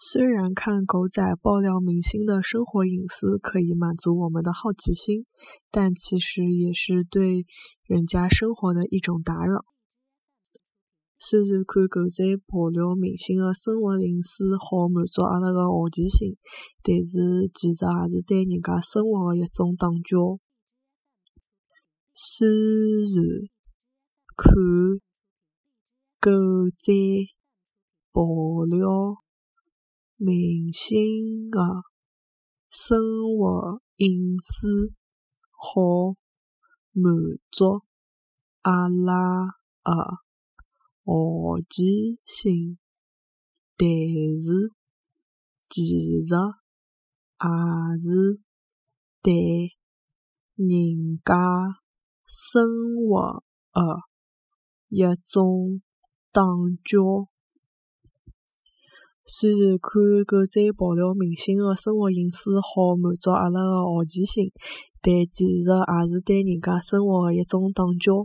虽然看狗仔爆料明星的生活隐私可以满足我们的好奇心，但其实也是对人家生活的一种打扰。虽然看狗仔爆料明星的生活隐私好满足阿拉个好奇心，但是其实也是对人家生活的一种打搅。虽然看狗仔爆料。明星的生活隐私好满足阿拉的好奇心，但是其实也是对人家生活的一种打搅。虽然看狗仔爆料明星的生活隐私好满足阿拉的好奇心，但其实也是对人家生活的一种打搅。